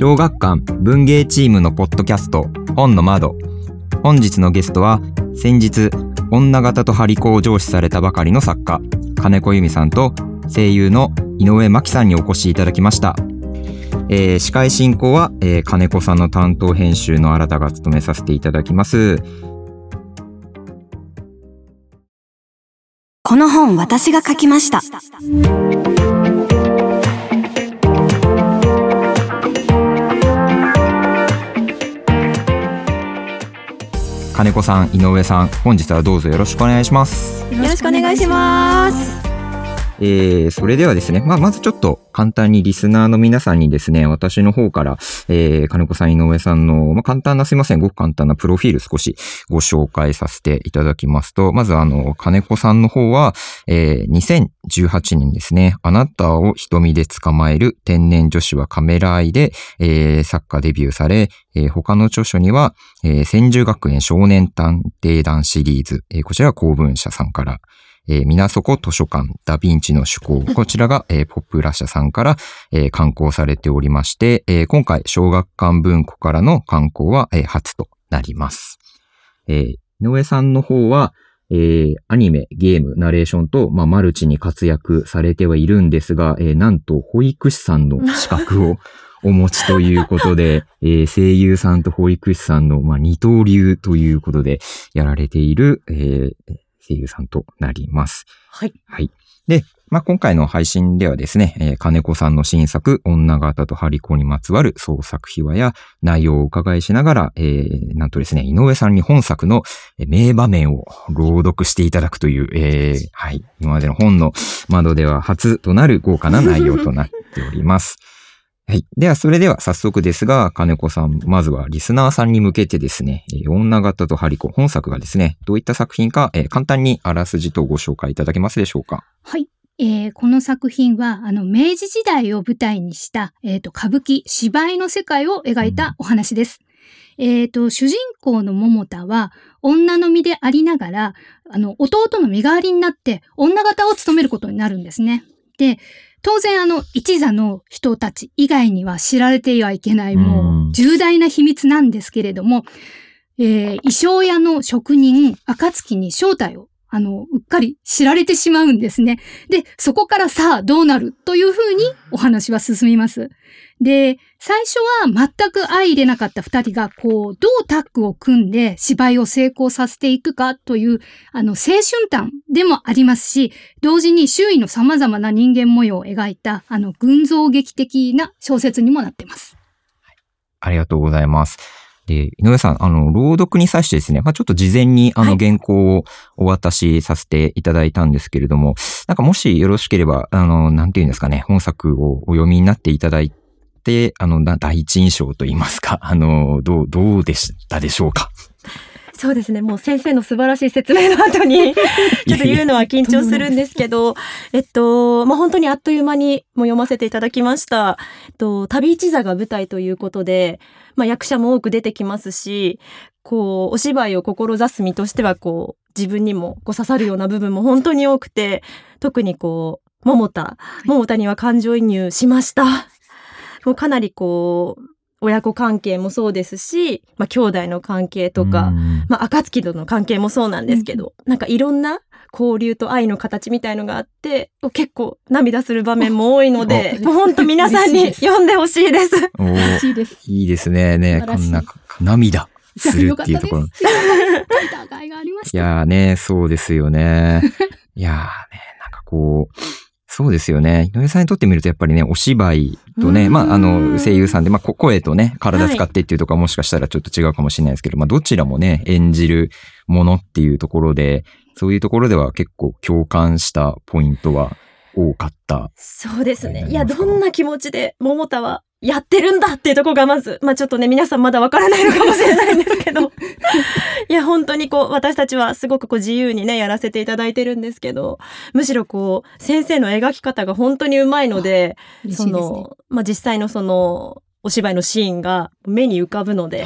小学館文芸チームのポッドキャスト本の窓。本日のゲストは先日女型と張り子を上司されたばかりの作家金子由美さんと声優の井上真紀さんにお越しいただきました、えー、司会進行は、えー、金子さんの担当編集の新たが務めさせていただきます。この本私が書きました。金子さん井上さん本日はどうぞよろしくお願いします。よろしくお願いします。えー、それではですね、まあ、まずちょっと簡単にリスナーの皆さんにですね、私の方から、えー、金子さん、井上さんの、まあ、簡単な、すいません、ごく簡単なプロフィール少しご紹介させていただきますと、まずあの、金子さんの方は、えー、2018年ですね、あなたを瞳で捕まえる天然女子はカメラ愛で、えー、作家デビューされ、えー、他の著書には、えー、千住学園少年探偵団シリーズ、えー、こちらは公文社さんから、えー、皆底図書館、ダヴィンチの趣向。こちらが、えー、ポップラ社さんから、えー、刊行されておりまして、えー、今回、小学館文庫からの刊行は、えー、初となります。えー、井上さんの方は、えー、アニメ、ゲーム、ナレーションと、まあ、マルチに活躍されてはいるんですが、えー、なんと、保育士さんの資格を お持ちということで、えー、声優さんと保育士さんの、まあ、二刀流ということでやられている、えー、声優さんとなります。はい。はい。で、まあ、今回の配信ではですね、えー、金子さんの新作、女型とハリコにまつわる創作秘話や内容をお伺いしながら、えー、なんとですね、井上さんに本作の名場面を朗読していただくという、えー、はい、今までの本の窓では初となる豪華な内容となっております。はい。では、それでは早速ですが、金子さん、まずはリスナーさんに向けてですね、えー、女型とハリコ、本作がですね、どういった作品か、えー、簡単にあらすじとご紹介いただけますでしょうか？はい。えー、この作品は、あの、明治時代を舞台にした、えっ、ー、と、歌舞伎、芝居の世界を描いたお話です。うん、えっ、と、主人公の桃田は、女の身でありながら、あの、弟の身代わりになって、女型を務めることになるんですね。で、当然あの一座の人たち以外には知られてはいけないもう重大な秘密なんですけれども、えー、衣装屋の職人、暁に正体をあの、うっかり知られてしまうんですね。で、そこからさあどうなるというふうにお話は進みます。で、最初は全く相入れなかった二人が、こう、どうタッグを組んで芝居を成功させていくかという、あの、青春譚でもありますし、同時に周囲の様々な人間模様を描いた、あの、群像劇的な小説にもなっています。ありがとうございます。で、井上さん、あの、朗読に際してですね、まあ、ちょっと事前にあの原稿をお渡しさせていただいたんですけれども、はい、なんかもしよろしければ、あの、なんていうんですかね、本作をお読みになっていただいて、あの、第一印象といいますか、あの、どう、どうでしたでしょうか？そうですね。もう先生の素晴らしい説明の後にちょっと言うのは緊張するんですけど、えっと、まあ、本当にあっという間にも読ませていただきました。えっと、旅一座が舞台ということで、まあ、役者も多く出てきますし、こう、お芝居を志す身としては、こう、自分にもこう刺さるような部分も本当に多くて、特にこう、桃田、桃田には感情移入しました。もうかなりこう、親子関係もそうですし、まあ、兄弟の関係とか、まあ、暁との関係もそうなんですけど、うん、なんかいろんな交流と愛の形みたいのがあって、結構涙する場面も多いので、もう本当皆さんに読んでほしいです。嬉しいです。いいですね。ね、こんな涙するっていうところ。いやーね、そうですよね。いやーね、なんかこう、そうですよね。井上さんにとってみるとやっぱりね、お芝居とね、まあ、あの、声優さんで、まあ、声とね、体使ってっていうところはもしかしたらちょっと違うかもしれないですけど、まあ、どちらもね、演じるものっていうところで、そういうところでは結構共感したポイントは多かった。そうですね。いや、どんな気持ちで桃田はやってるんだっていうところがまず、まあちょっとね、皆さんまだわからないのかもしれないんですけど、いや、本当にこう、私たちはすごくこう自由にね、やらせていただいてるんですけど、むしろこう、先生の描き方が本当にうまいので、ですね。の、まあ実際のその、お芝居のシーンが目に浮かぶので、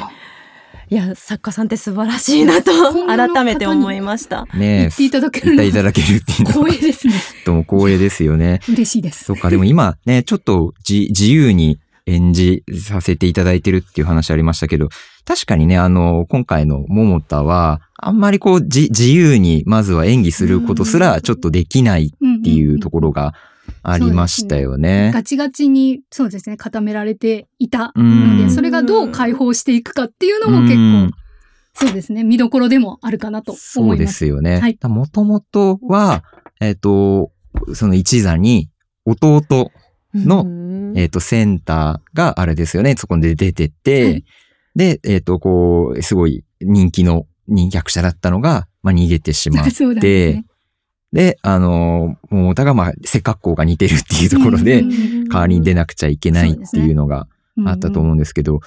いや、作家さんって素晴らしいなと、改めて思いました。ね言っていただける言のっていただけるっていうのは光栄ですね。とも光栄ですよね。嬉しいです。そっか、でも今ね、ちょっとじ自由に演じさせていただいてるっていう話ありましたけど、確かにね、あの、今回の桃田は、あんまりこう、じ自由にまずは演技することすらちょっとできないっていうところがありましたよね。ガチガチに、そうですね、固められていたうん。ので、それがどう解放していくかっていうのも結うん。構、そうですね、見どころでもあるかなとそうで思います。すよね。はい。もともとは、えっ、と、その一座に弟、のうん。えっ、と、センターがあれですよね、そこで出てて、はい。で、えっ、と、こう、すごい人気の人役者だったのが、まあ、逃げてしまって。ね、で、あの、桃田が、まあ、背格好が似てるっていうところで、うん。代わりに出なくちゃいけないっていうのがあったと思うんですけど、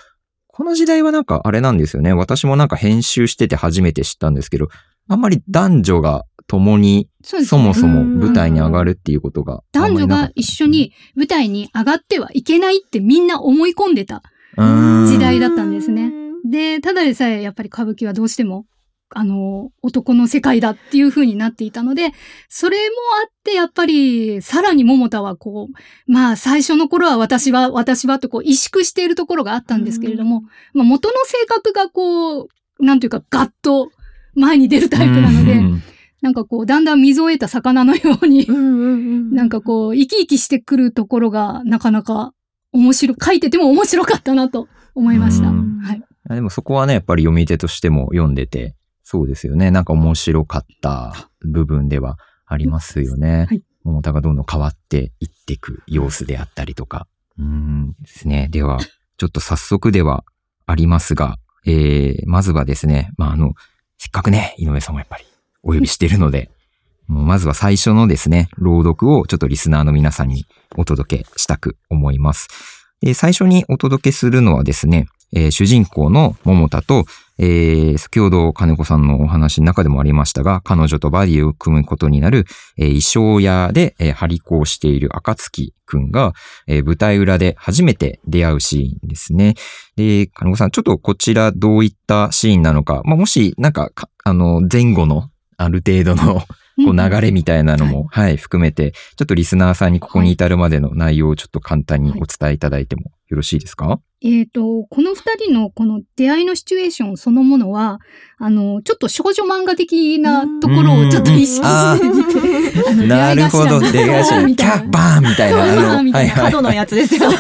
この時代はなんかあれなんですよね。私もなんか編集してて初めて知ったんですけど、あんまり男女が共にそね。そもそも舞台に上がるっていうことが男女が一緒に舞台に上がってはいけないってみんな思い込んでた。時代だったんですね。で、ただでさえやっぱり歌舞伎はどうしても、あの、男の世界だっていう風になっていたので、それもあって、やっぱり、さらに桃田はこう、まあ、最初の頃は私は、私はとこう、萎縮しているところがあったんですけれども、まあ、元の性格がこう、なんていうか、ガッと前に出るタイプなので、うんなんかこう、だんだん水を得た魚のように、なんかこう、生き生きしてくるところが、なかなか面白、書いてても面白かったなと思いました。うんはい。あでもそこはね、やっぱり読み手としても読んでて、そうですよね。なんか面白かった部分ではありますよね。はい桃田がどんどん変わっていっていく様子であったりとか。うんですね。では、ちょっと早速ではありますが、えー、まずはですね、まあ、あの、せっかくね、井上さんもやっぱりお呼びしているので、もうまずは最初のですね、朗読をちょっとリスナーの皆さんにお届けしたく思います。えー最初にお届けするのはですね、えー主人公の桃田と、えー先ほど金子さんのお話の中でもありましたが、彼女とバディを組むことになる、えー衣装屋で、えー張り子をしている暁くんが、えー舞台裏で初めて出会うシーンですね。で、金子さん、ちょっとこちらどういったシーンなのか、まあ、もし、なんかか、あの、前後の、ある程度の、こう流れみたいなのも、はい、含めて、ちょっとリスナーさんにここに至るまでの内容をちょっと簡単にお伝えいただいてもよろしいですか、えっ、と、この二人のこの出会いのシチュエーションそのものは、あの、ちょっと少女漫画的なところをちょっと意識してみて、なるほど、出会い頭、キャッバーンみたいな、そうあの、みたいな角のやつですよ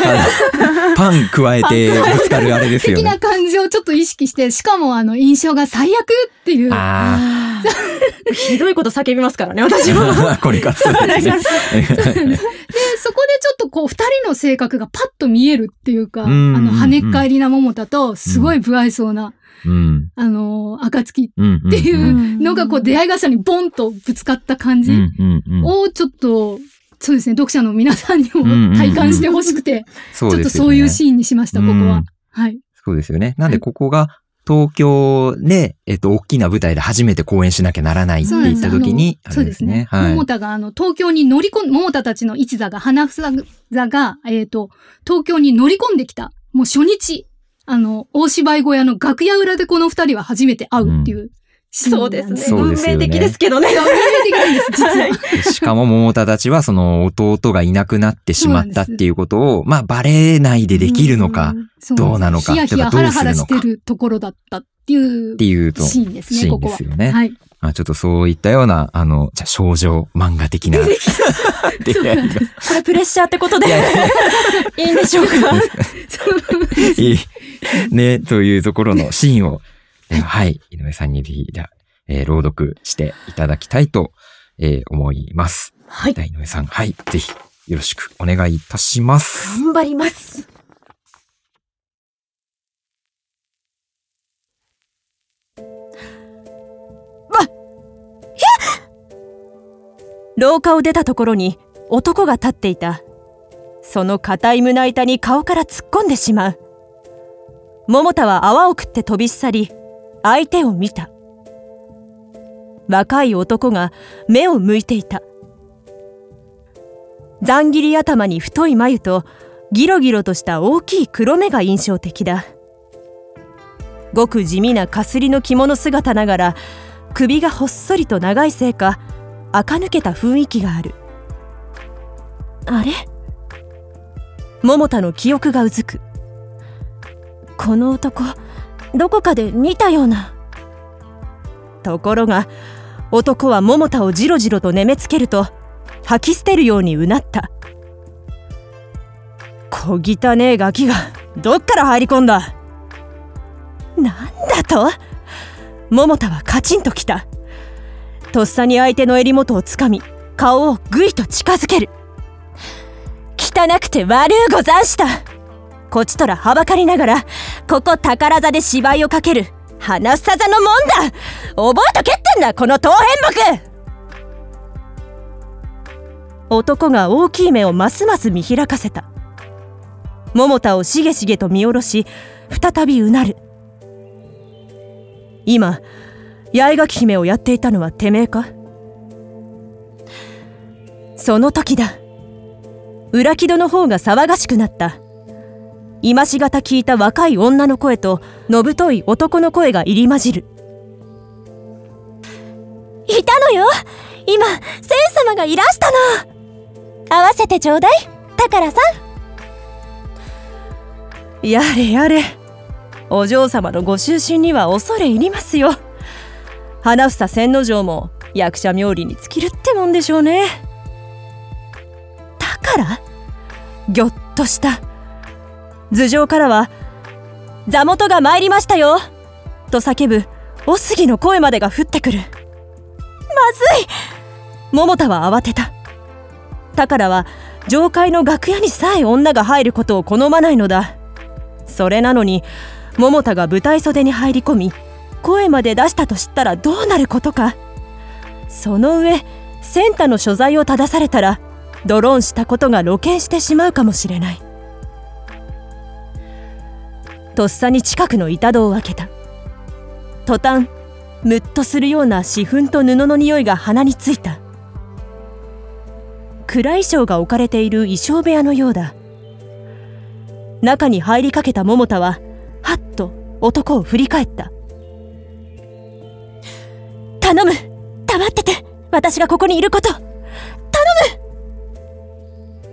パン加えてぶつかるあれですよ的なね。感じをちょっと意識して、しかもあの、印象が最悪っていう。あ ひどいこと叫びますからね、私も。あ、これからそうですね。で、そこでちょっとこう、二人の性格がパッと見えるっていうか、あうんの、跳ねっ返りな桃田と、すごい不愛想な、うん。あの、暁うん。っていうのがこう、出会い頭にボンとぶつかった感じをちょっと、そうですね、読者の皆さんにも体感してほしくて、ちょっとそういうシーンにしました、ここうんは。はい。そうですよね。なんでここが東京で、えっと、大きな舞台で初めて公演しなきゃならないって言った時に、そうですね。はい。桃田が、あの、東京に乗り込ん、桃田たちの一座が、花房座が、えっ、と、東京に乗り込んできた。もう初日、あの、大芝居小屋の楽屋裏でこの二人は初めて会うっていうシーンそなですね。うんですね。そうですよね運命的ですけどね。運命的なんです、実は。しかも桃田たちはその弟がいなくなってしまったっていうことを、まあバレないでできるのかどうなのかヒヤヒヤハラハラするのかしてるところだったっていうっていうと、シーンですね、シーンここは。ですよね。はい。まあちょっとそういったような、あの、じゃあ少女漫画的なこれプレッシャーってことで いいんでしょうか？いい。ね、というところのシーンを、えーはい、井上さんにぜひ、えー朗読していただきたいと、えー思います。はい。井上さん、はい、ぜひ、よろしくお願いいたします。頑張ります。わっ廊下を出たところに男が立っていた。その硬い胸板に顔から突っ込んでしまう桃田は泡を食って飛び去り相手を見た。若い男が目を向いていた。ざん切り頭に太い眉とギロギロとした大きい黒目が印象的だ。ごく地味なかすりの着物姿ながら首がほっそりと長いせいか垢抜けた雰囲気がある。あれ？桃田の記憶がうずく。この男どこかで見たような。ところが男は桃田をじろじろと眠めつけると吐き捨てるようにうなった。小汚ねえガキがどっから入り込んだ？なんだと？桃田はカチンときた。とっさに相手の襟元をつかみ顔をぐいと近づける。汚くて悪うござんしたこちとらはばかりながらここ宝座で芝居をかける花さ座のもんだ。覚えとけってんだこの当変木。男が大きい目をますます見開かせた。桃田をしげしげと見下ろし再びうなる。今八重垣姫をやっていたのはてめえか？その時だ。裏木戸の方が騒がしくなった。今しがた聞いた若い女の声とのぶとい男の声が入り混じる。いたのよ。今仙様がいらしたの。合わせてちょうだい。宝さ。んやれやれ。お嬢様のご就寝には恐れ入りますよ。花房千之丞も役者冥利に尽きるってもんでしょうね。だからぎょっとした頭上からは「座元が参りましたよ!」と叫ぶお杉の声までが降ってくる。まずい桃田は慌てた。宝は上階の楽屋にさえ女が入ることを好まないのだ。それなのに桃田が舞台袖に入り込み声まで出したと知ったらどうなることか。その上センタの所在を正されたらドローンしたことが露見してしまうかもしれない。とっさに近くの板戸を開けた。途端ムッとするような紫粉と布の匂いが鼻についた。暗衣装が置かれている衣装部屋のようだ。中に入りかけた桃田ははっと男を振り返った。頼む黙ってて私がここにいること。頼む。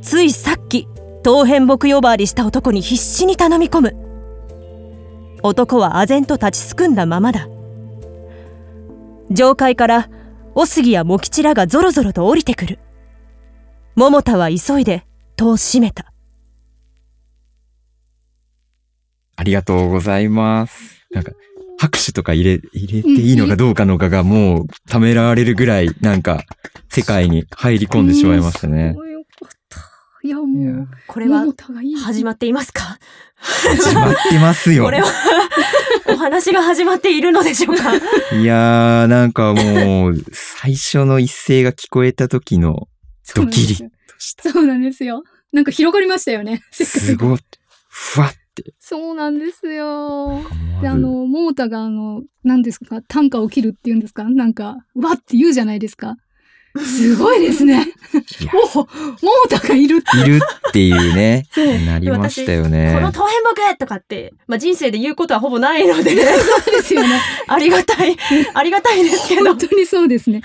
ついさっき当変木呼ばわりした男に必死に頼み込む男は唖然と立ちすくんだままだ上階からお杉や茂吉らがぞろぞろと降りてくる桃田は急いで戸を閉めたありがとうございます。なんか、拍手とか入れ、入れていいのかどうかのかがもう、ためられるぐらい、なんか、世界に入り込んでしまいましたね。いや、もう、これは始まっていますか？始まってますよ。これはお話が始まっているのでしょうか？いやー、なんかもう、最初の一声が聞こえた時の、ドキリとした。そうなんですよ。なんか広がりましたよね。すごい、ふわって。そうなんですよ。思で、あの、桃田があの、何ですか、短歌を切るっていうんですか？なんか、わって言うじゃないですか。すごいですね。いやお桃田がいるって。いるっていうね、なりましたよこのね。当変木とかって、まあ、人生で言うことはほぼないので、そうですよね。ありがたい、ありがたいですけど本。当にそうですね。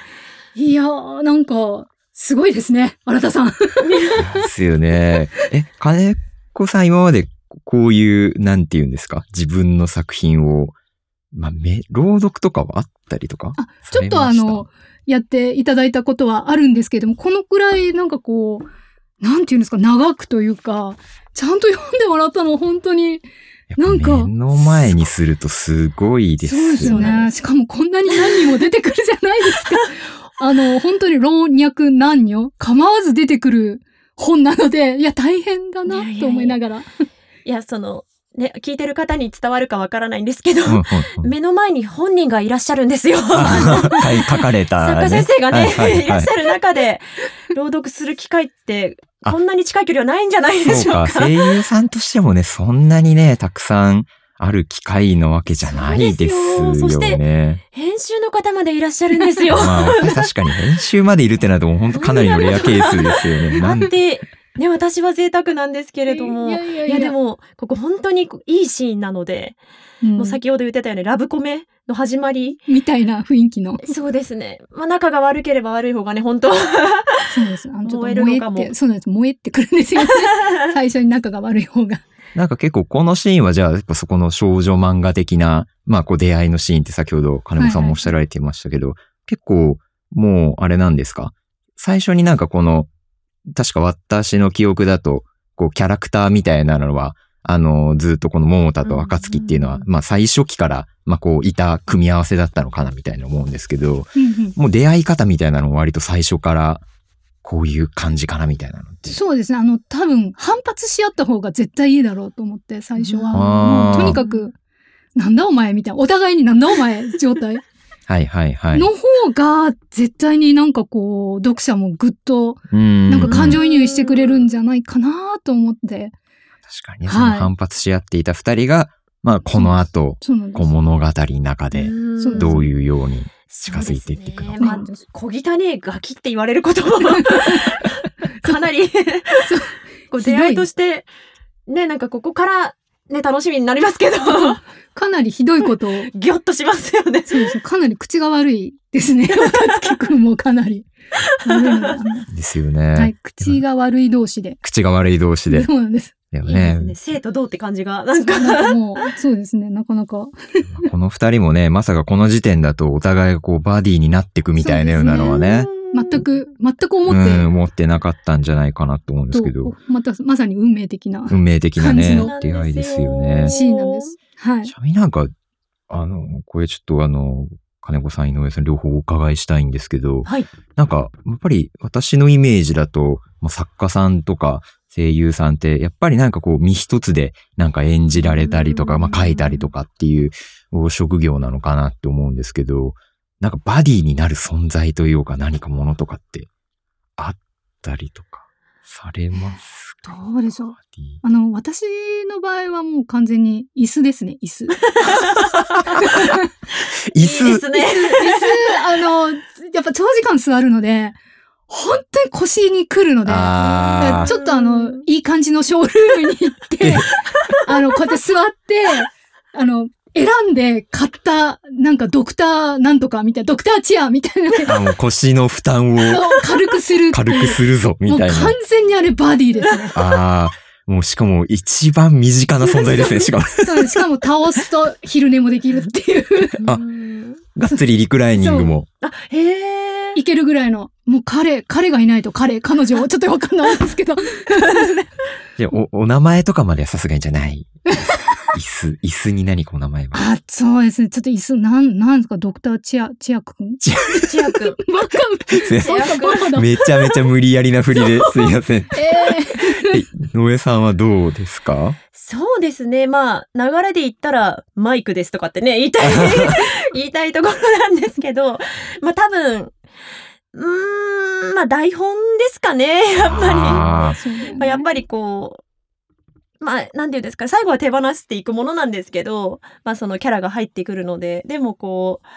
いやー、なんか、すごいですね。新田さん。ですよね。え、金子さん今までこういう、なんて言うんですか？自分の作品を、まあ、め、朗読とかはあったりとか？あ、ちょっとあの、やっていただいたことはあるんですけども、このくらいなんかこう、なんていうんですか、長くというか、ちゃんと読んでもらったの本当に、なんか目の前にするとすごいですそうですよね。しかもこんなに何人も出てくるじゃないですか。あの、本当に老若男女構わず出てくる本なので、いや、大変だなと思いながら。いや、その、ね、聞いてる方に伝わるかわからないんですけど、目の前に本人がいらっしゃるんですよ。あ書い書かれた、作ね。家先生がね、はいはいはいいらっしゃる中で、朗読する機会って、あこんなに近い距離はないんじゃないでしそうか、ょうか。声優さんとしてもね、そんなにね、たくさんある機会のわけじゃないですよそうですよそしてね。編集の方までいらっしゃるんですよ。まあ、確かに編集までいるってなると、本当かなりのレアケースですよね。なんあって、ね、私は贅沢なんですけれども。いやいやいやいやでも、ここ本当にいいシーンなので、うんもう先ほど言ってたようにラブコメの始まり。みたいな雰囲気の。そうですね。まあ仲が悪ければ悪い方がね、本当そうです。あの、燃えとるのかも燃えって、そうなんです。燃えってくるんですよね。最初に仲が悪い方が。なんか結構このシーンはじゃあ、やっぱそこの少女漫画的な、まあこう出会いのシーンって先ほど金子さんもおっしゃられてましたけど、結構もうあれなんですか？最初になんかこの、確か私の記憶だと、こうキャラクターみたいなのは、あの、ずっとこの桃田と暁っていうのは、うんまあ最初期から、まあこういた組み合わせだったのかなみたいな思うんですけど、うんうんもう出会い方みたいなのも割と最初から、こういう感じかなみたいなのって。そうですね。あの、多分、反発し合った方が絶対いいだろうと思って、最初は。もうとにかく、なんだお前みたいな。お互いになんだお前状態はいはいはい。の方が、絶対になんかこう、読者もぐっと、うんなんか感情移入してくれるんじゃないかなと思って。確かにその反発し合っていた二人が、まあこの後。こう物語の中でどういうように近づいていっていくのか。ねまあ、小汚ねえガキって言われることもかなりこう出会いとしてねなんかここからね楽しみになりますけど かなりひどいことを、ギョッとしますよね。そうです。かなり口が悪いですね。若月くんもかなり。ですよね。はい。口が悪い同士で。口が悪い同士で。そうなんです。だよいいですねね。生と同って感じがなんかなんかもう、そうですね。なかなか。この二人もね、まさかこの時点だとお互いがこうバディになっていくみたいなようなのはね、全く、全く思うって、ん、思ってなかったんじゃないかなと思うんですけどと、また、まさに運命的な運命的なね感じの、出会いですよね。シーンなんです。はいち。なみになんか、あの、これちょっとあの、金子さん、井上さん両方お伺いしたいんですけど、はい。なんか、やっぱり私のイメージだと、まあ、作家さんとか声優さんって、やっぱりなんかこう、身一つでなんか演じられたりとか、うんまあ、書いたりとかっていう職業なのかなって思うんですけど、なんかバディになる存在というか何かものとかってあったりとかされますか？どうでしょう？あの、私の場合はもう完全に椅子ですね、椅子。椅椅いい子ですね。子、あの、やっぱ長時間座るので、本当に腰に来るので、ちょっとあの、いい感じのショールームに行って、あの、こうやって座って、あの、選んで買った、なんかドクターなんとかみたいな、ドクターチェアみたいなのあもう腰の負担をを軽くする。軽くするぞ、みたいな。もう完全にあれバディですね。ああ、もうしかも一番身近な存在ですね。しかも、そうしかも倒すと昼寝もできるっていう、あうんがっつりリクライニングも。あ、へえ。いけるぐらいの、もう彼、彼がいないと彼、彼女、ちょっとわかんないんですけど、いやお、お名前とかまではさすがにじゃない。椅子、椅子に何かお名前は。あ、そうですね。ちょっと椅子、なん、なんですか、ドクターチア、チア君？千秋君。バカ、すいませんバカ。めちゃめちゃ無理やりな振りで すいません。ええ野江さんはどうですか？そうですね。まあ、流れで言ったら、マイクですとかってね、言いたい、言いたいところなんですけど、まあ多分、うーん、まあ台本ですかね、やっぱり。あまあ、やっぱりこう、まあ、なんていうんですか、最後は手放していくものなんですけど、まあそのキャラが入ってくるので、でもこう、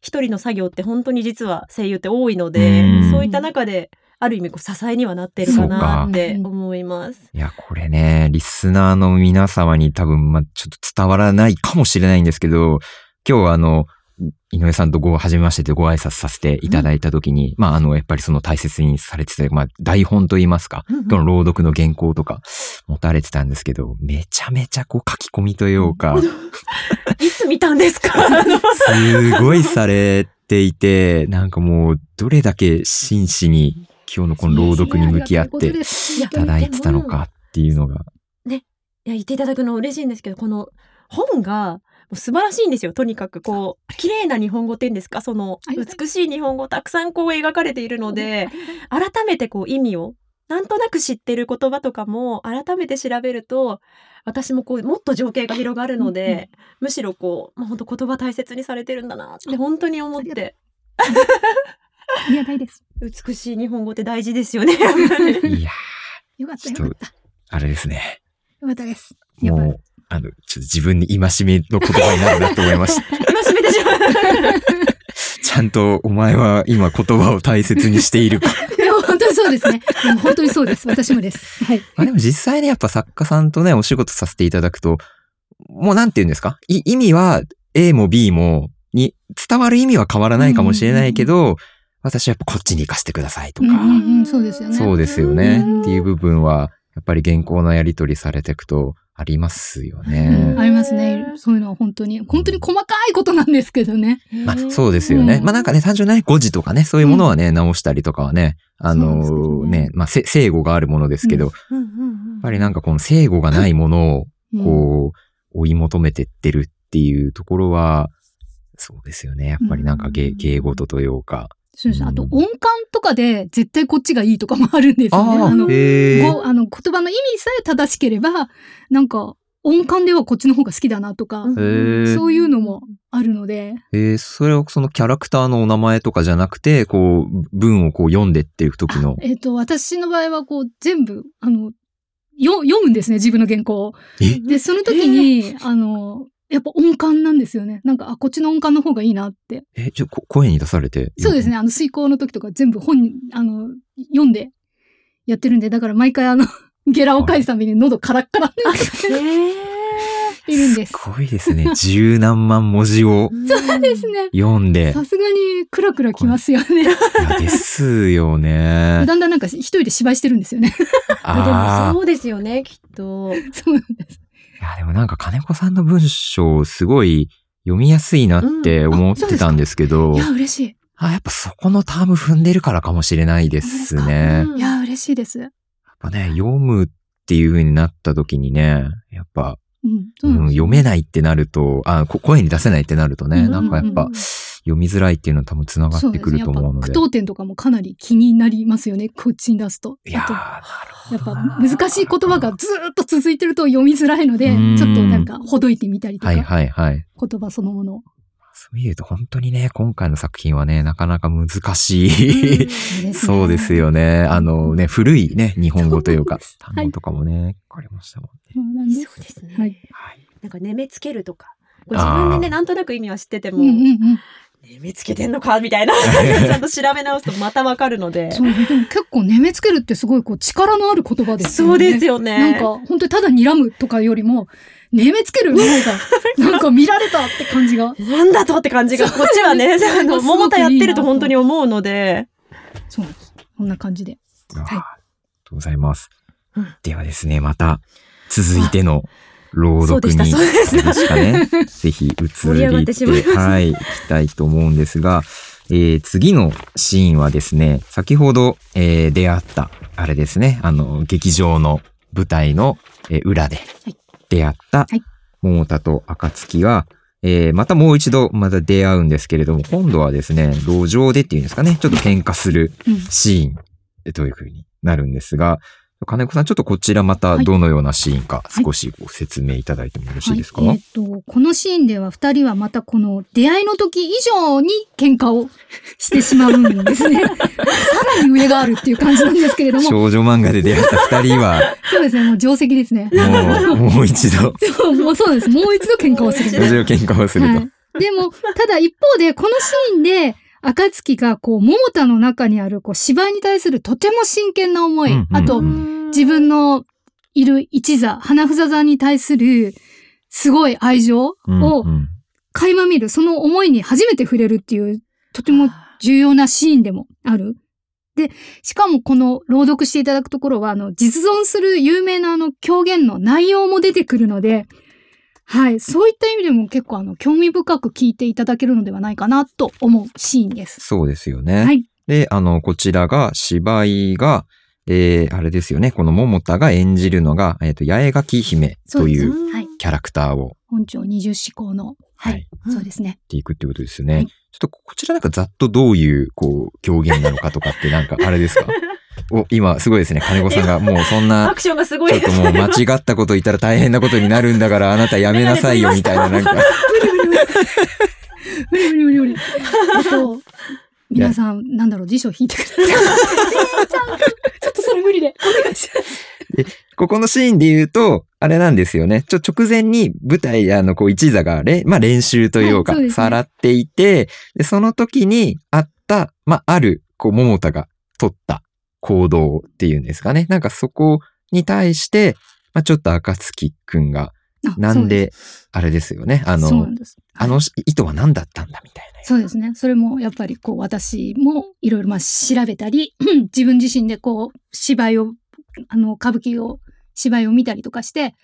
一人の作業って本当に実は声優って多いのでうん、そういった中で、ある意味こう支えにはなってるかなって思います。いや、これね、リスナーの皆様に多分、まあ、ちょっと伝わらないかもしれないんですけど、今日はあの、井上さんとご、はじめましてでご挨拶させていただいたときに、まあ、あの、やっぱりその大切にされてた、まあ、台本といいますか、うんうん。この朗読の原稿とか持たれてたんですけど、めちゃめちゃこう書き込みというか、いつ見たんですか？すごいされていて、なんかもう、どれだけ真摯に今日のこの朗読に向き合っていやただいてたのかっていうのが、いや、言っていただくの嬉しいんですけど、この本がもう素晴らしいんですよ。とにかくこう、綺麗な日本語っていうんですか、その美しい日本語たくさんこう描かれているので、改めてこう意味をなんとなく知ってる言葉とかも改めて調べると、私もこう、もっと情景が広がるので、むしろこう、まあ、本当言葉大切にされてるんだなって本当に思って、ありがたいです。美しい日本語って大事ですよね。いやよかったちょっとよかった。あれですね。よかったです。やっぱりもう、あの、ちょっと自分に戒めの言葉になるなと思いました。今締めてしまう。ちゃんとお前は今言葉を大切にしているか。いや本当にそうですね。でも本当にそうです。私もです。はい。まあでも実際ね、やっぱ作家さんとね、お仕事させていただくと、もうなんて言うんですか？い意味は A も B も、に伝わる意味は変わらないかもしれないけど、私はやっぱこっちに行かせてくださいとか、うんうんうん、そうですよね。そうですよねうん。っていう部分は、やっぱり原稿のやり取りされていくとありますよね。ありますね。そういうのは本当に、本当に細かいことなんですけどね。まあ、そうですよね。うん。まあなんかね、単純なね、誤字とかね、そういうものはね、直したりとかはね、あのね。ね、まあ、せ正語があるものですけど、やっうん。うん。うん。ぱりなんかこの正語がないものを、うん。こう、追い求めてってるっていうところは、そうですよね。やっぱりなんか芸うん。芸事というか。そうです。あとうん音感とかで絶対こっちがいいとかもあるんですよね。あの、あの言葉の意味さえ正しければ、なんか音感ではこっちの方が好きだなとか、そういうのもあるので、えー。それをそのキャラクターのお名前とかじゃなくて、こう、文をこう読んでっていくときの。えっ、と、私の場合はこう全部、あの、よ読むんですね、自分の原稿で、その時に、あの、やっぱ音感なんですよね。なんか、あ、こっちの音感の方がいいなって。え、ちょ、こ声に出されて？そうですね。。あの、遂行の時とか全部本に、あの、読んでやってるんで、だから毎回あの、ゲラを返すために喉カラッカラになっているんです。すごいですね。十何万文字をそうですね。読んで。さすがにクラクラきますよね。いやですよね。だんだんなんか一人で芝居してるんですよね。ああ。でもそうですよね、きっと。そうなんです。いや、でもなんか金子さんの文章、すごい読みやすいなって思ってたんですけど、いや、嬉しい。あ、やっぱそこのターム踏んでるからかもしれないですね。うんいや、嬉しいです。やっぱね、読むっていう風になった時にね、やっぱ、うん。そうん読めないってなると、あ、こ声に出せないってなるとね、うんなんかやっぱうん読みづらいっていうのは多分繋がってくると思うので。そうですね句読点とかもかなり気になりますよね。こっちに出すと。いややっぱ難しい言葉がずーっと続いてると読みづらいのでうん、ちょっとなんかほどいてみたりとか、はいはいはい。言葉そのものを。そういうと本当にね、今回の作品はね、なかなか難しい。そうですよね。あのね、古いね、日本語というか、そう単語とかもね、わかりましたもんね。そうなんです。ね。はい。はい。なんか、ねめつけるとか。自分でね、なんとなく意味は知ってても、うんうんうん。ねめつけてんのか？みたいな。ちゃんと調べ直すとまたわかるので。そう、でも結構ねめつけるってすごいこう力のある言葉ですよね。そうですよね。なんか本当にただ睨むとかよりも、ねめつけるの方が、なんか見られたって感じが。なんだとって感じが、こっちはね、あの、桃田やってると本当に思うので。そうなんです。こんな感じで。あーありはいがとうございますうん。ではですね、また、続いての朗読に、でかね。ぜひ移盛りってはい、行きたいと思うんですが、えー次のシーンはですね、先ほど、えー出会った、あれですね、あの、劇場の舞台の、えー裏ではい。出会ったはい、桃田と暁は、えーまたもう一度また出会うんですけれども、今度はですね、路上でっていうんですかね、ちょっと喧嘩するうん。シーンという風になるんですが、金子さん、ちょっとこちらまたどのようなシーンかはい少しご説明いただいてもよろしいですか、はい、えっ、と、このシーンでは二人はまたこの出会いの時以上に喧嘩をしてしまうんですね。さらに上があるっていう感じなんですけれども、少女漫画で出会った二人は、そうですね、もう定石ですね。もう、もう一度、そうもうそうです。もう一度喧嘩をする。路上喧嘩をすると。はい。でも、ただ一方で、このシーンで、暁が、こう、桃田の中にある、こう、芝居に対するとても真剣な思い、うんうんあと、自分のいる一座、花房座に対する、すごい愛情を垣間見る、その思いに初めて触れるっていう、とても重要なシーンでもある。で、しかもこの朗読していただくところは、あの、実存する有名なあの狂言の内容も出てくるので、はい、そういった意味でも結構あの、興味深く聞いていただけるのではないかなと思うシーンです。そうですよね。はい。で、あの、こちらが、芝居が、えー、あれですよね。この桃田が演じるのが、えっ、と、八重垣姫といそう。キャラクターを、本庁二十四項の、ははいい、そうですね。っていくってことですよね。はいちょっとこちらなんかざっとどういう、こう、狂言なのかとかってなんか、あれですか？お、今、すごいですね。金子さんが、もうそんなア、クションがすごいちょっともう間違ったこと言ったら大変なことになるんだから、あなたやめなさいよ、みたいな、なんか。無理無理無理無理。あと、皆さん、なんだろう、辞書引いてください。ちょっとそれ無理で。お願いします。ここのシーンで言うと、あれなんですよね。ちょ、直前に舞台、あの、こう、一座がれ、まあ、練習というか、はいそうねさらっていて、で、その時にあった、まあ、ある、こう、桃田が取った行動っていうんですかね。なんかそこに対して、まあ、ちょっと赤月くんが、あなんで、あれですよね。あの。あの意図は何だったんだみたいな。そうですね。それもやっぱりこう私もいろいろまあ調べたり、自分自身でこう芝居を、あの歌舞伎を、芝居を見たりとかして、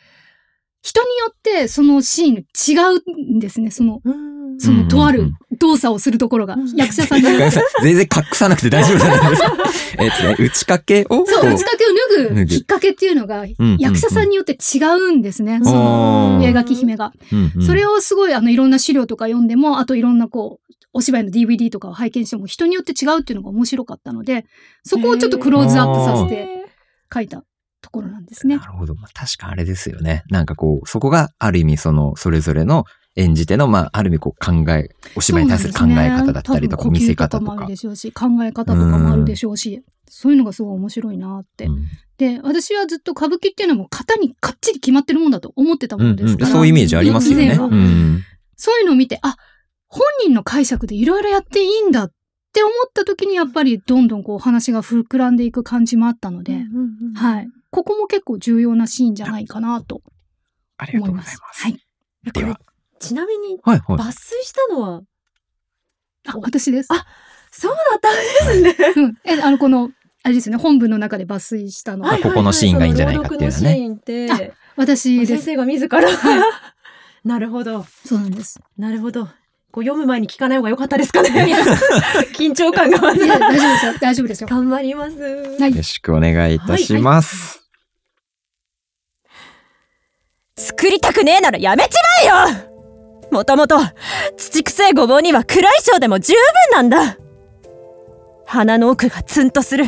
人によってそのシーン違うんですね。その、うんそのとある動作をするところがうん。役者さんに。ごめんなさい全然隠さなくて大丈夫なんですか えっとね、打ち掛けを、そう、こ打ち掛けを脱脱ぐぐきっかけっていうのが、うん役者さんによって違うんですね。うんその、おー上垣姫が。それをすごい、あの、いろんな資料とか読んでも、あといろんなこう、お芝居の DVD とかを拝見しても、人によって違うっていうのが面白かったので、そこをちょっとクローズアップさせて書いたところなんですねな。るほど。まあ、確かあれですよね。なんかこう、そこがある意味その、それぞれの演じ手の、まあ、ある意味こう考え、お芝居に対する考え方だったりとか、ね見せ方とかもある。でしょうし、考え方とかもあるでしょうし、そういうのがすごい面白いなって。うんで、私はずっと歌舞伎っていうのはもう型にかっちり決まってるもんだと思ってたもうんですから。そういうイメージありますよね。そういうのを見て、あ、本人の解釈でいろいろやっていいんだって思った時にやっぱりどんどんこう話が膨らんでいく感じもあったので、はい。ここも結構重要なシーンじゃないかなとありがと思いうま。ございますす。はい。ではちなみに、はいはい。抜粋したのは、あ、私です。あそうだったんですね。うん。え、あの、この、あれですよね、本文の中で抜粋したのは、はいここのシーンがいいんじゃないかっていうねそ朗読のシーンって、私です。先生が自ら。なるほど。そうなんです。なるほど。こう読む前に聞かない方が良かったですかね。緊張感が大丈夫ですよ。大丈夫ですよ。頑張ります。はいよろしくお願いいたします。作りたくねえならやめちまえよもともと、土くせえごぼうには暗い性でも十分なんだ。鼻の奥がツンとする。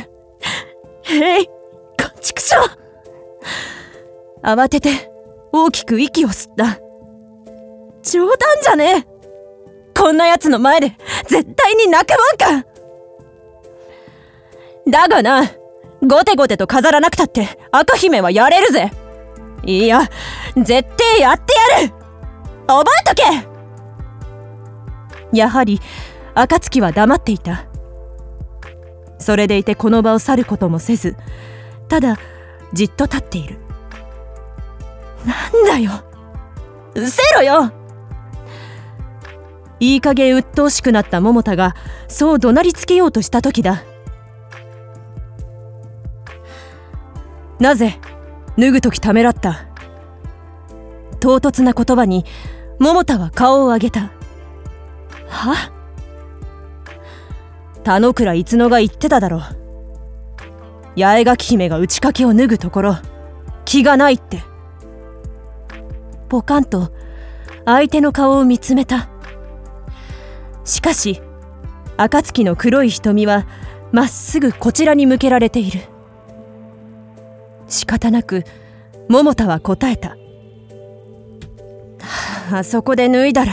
へい、こんちくしょう慌てて、大きく息を吸った。冗談じゃねえ。こんな奴の前で、絶対に泣くもんか。だがな、ゴテゴテと飾らなくたって、赤姫はやれるぜ。いや、絶対やってやる。覚えとけやはり、暁は黙っていた。それでいてこの場を去ることもせず、ただ、じっと立っている。なんだようせろよいい加減鬱陶しくなった桃田が、そう怒鳴りつけようとした時だ。なぜ、脱ぐ時ためらった唐突な言葉に桃田は顔を上げた。は？田之倉逸野が言ってただろ八重垣姫が打ち掛けを脱ぐところ気がないって。ポカンと相手の顔を見つめた。しかし暁の黒い瞳はまっすぐこちらに向けられている。仕方なく桃田は答えた。あそこで脱いだら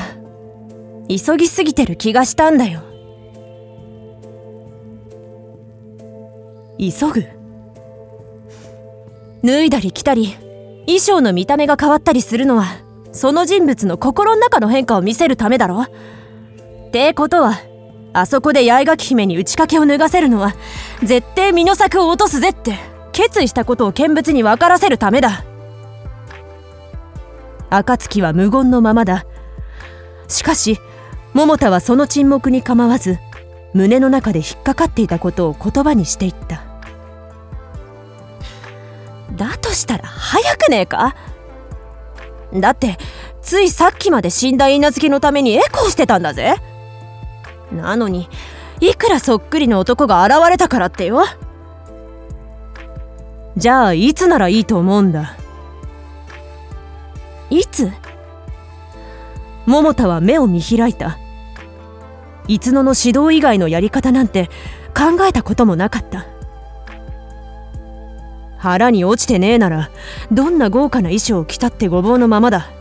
急ぎすぎてる気がしたんだよ。急ぐ。脱いだり着たり衣装の見た目が変わったりするのはその人物の心の中の変化を見せるためだろ。ってことはあそこで八重垣姫に打ち掛けを脱がせるのは絶対身の策を落とすぜって決意したことを見物に分からせるためだ。暁は無言のままだ。しかし桃田はその沈黙に構わず胸の中で引っかかっていたことを言葉にしていった。だとしたら早くねえか？だってついさっきまで死んだ稲月のためにエコーしてたんだぜ。なのにいくらそっくりの男が現れたからってよ。じゃあいつならいいと思うんだ？いつ？桃田は目を見開いた。いつのの指導以外のやり方なんて考えたこともなかった。腹に落ちてねえならどんな豪華な衣装を着たってごぼうのままだ。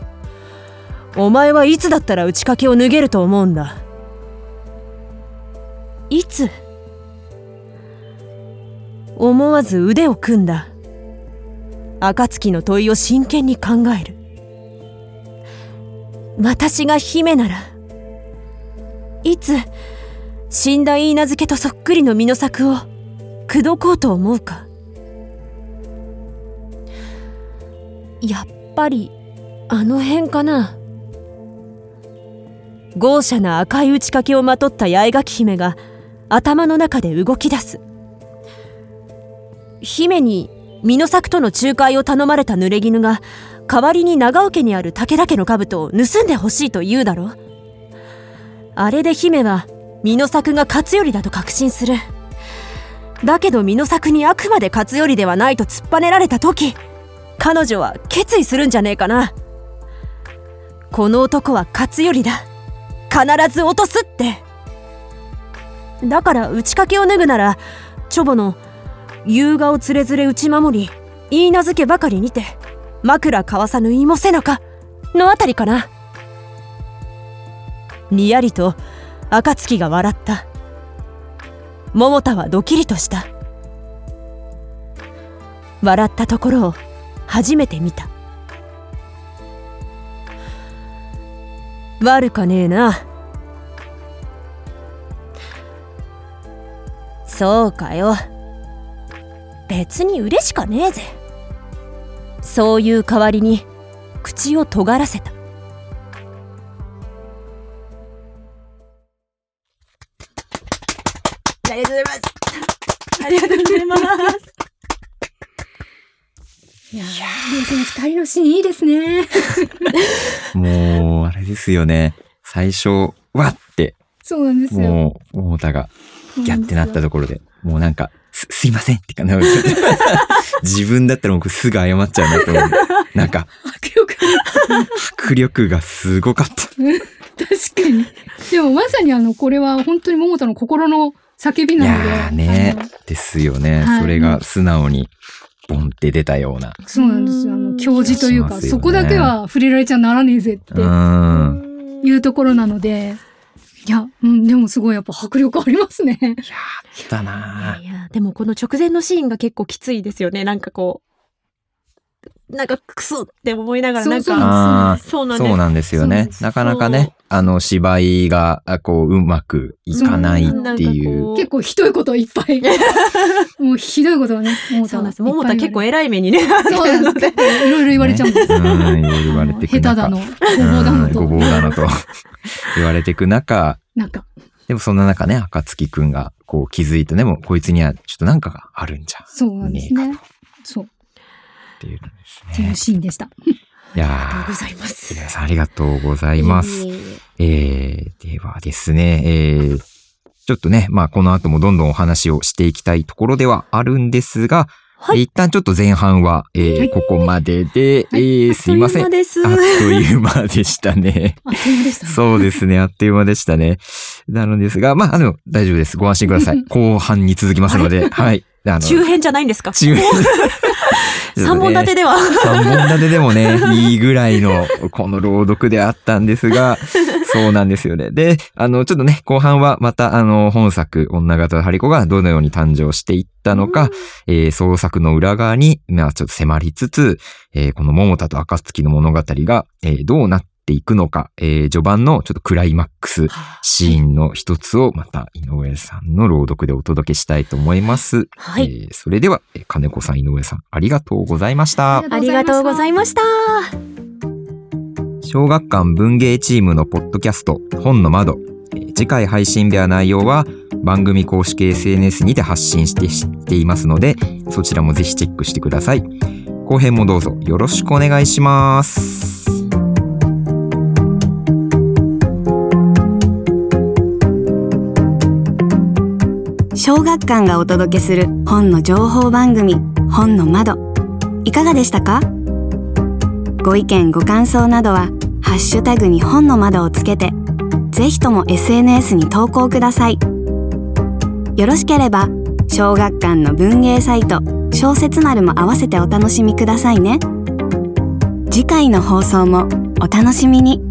お前はいつだったら打ち掛けを脱げると思うんだ。いつ？思わず腕を組んだ。暁の問いを真剣に考える。私が姫ならいつ死んだ許嫁とそっくりの身の作を口説こうと思うか。やっぱりあの辺かな。豪奢な赤い打ち掛けをまとった八重垣姫が頭の中で動き出す。姫に美濃作との仲介を頼まれた濡れ衣が代わりに長尾家にある武田家の兜を盗んでほしいと言うだろあれで姫は美濃作が勝頼だと確信する。だけど美濃作にあくまで勝頼ではないと突っぱねられた時彼女は決意するんじゃねえかな。この男は勝頼だ。必ず落とすって。だから打ち掛けを脱ぐならチョボの優雅をつれづれ打ち守り言い名付けばかりにて。枕交わさぬ芋せのかのあたりかな。にやりと暁が笑った。桃田はドキリとした。笑ったところを初めて見た。悪かねえな。そうかよ。別に嬉しかねえぜ。そういう代わりに口を尖らせたありがとうございます。ありがとうございます。いやー、その二人のシーンいいですね。もう、あれですよね。最初、わって、そうなんですよ。もう、桃田がギャってなったところで、もうなんか、す、すいませんってかな。自分だったら僕すぐ謝っちゃうなと思う。なんか、迫力迫力がすごかった。確かに。でもまさにあの、これは本当に桃田の心の叫びいなので。やーねですよね。はいそれが素直に、ボンって出たような。そうなんですよ。あの、教示というか、ねそこだけは触れられちゃならねえぜってうん。いうところなので、いや、うん、でもすごいやっぱ迫力ありますね。だないや、でもこの直前のシーンが結構きついですよね。なんかこう、なんかクソって思いながら、なんか、あそうなんです。そうなんですよねなかなかね、あの、芝居が、あこう、うまくいかないっていそうう。結構ひどいこといっぱい。もうひどいことはね、桃そうなんです。いっぱい桃田結構言わ偉い目にね。そうなんです。いろいろ言われちゃうんです。うん、いろいろ言われてく中。下手だの、ごぼうだのと。うだのと言われてく中、なんか、でもそんな中ね、暁くんがこう気づいてね、もうこいつにはちょっとなんかがあるんじゃそうなんですね。そう。ていうんでっていうすね。シーンでした。いやありがとうごー、ざいます。皆さんありがとうございます。いえー、ではですね、えー、ちょっとね、まあこの後もどんどんお話をしていきたいところではあるんですが、はいえー一旦ちょっと前半は、えーはいここまでで、はいえー、すいません。あっという間です。あっという間でしたね。あっという間でしたね。そうですね。あっという間でしたね。なのですが、まあ、あの、大丈夫です。ご安心ください。後半に続きますので、はい。中編じゃないんですか？中編。三本立てでは。三本立てでもね、いいぐらいの、この朗読であったんですが、そうなんですよね。で、あの、ちょっとね、後半はまた、あの、本作、女型ハリコがどのように誕生していったのか、えー創作の裏側に、まあ、ちょっと迫りつつ、えーこの桃田と暁の物語が、えーどうなっていくのか、えー序盤のちょっとクライマックス、シーンの一つをまた井上さんの朗読でお届けしたいと思います。はいえーそれでは、えー金子さん、井上さん、ありがとうございました。ありがとうございました。小学館文芸チームのポッドキャスト、本の窓。えー次回配信では内容は番組公式 SNS にて発信してしていますので、そちらもぜひチェックしてください。後編もどうぞよろしくお願いします。小学館がお届けする本の情報番組本の窓。いかがでしたか？ご意見ご感想などはハッシュタグに本の窓をつけてぜひとも SNS に投稿ください。よろしければ小学館の文芸サイト小説丸も合わせてお楽しみくださいね。次回の放送もお楽しみに。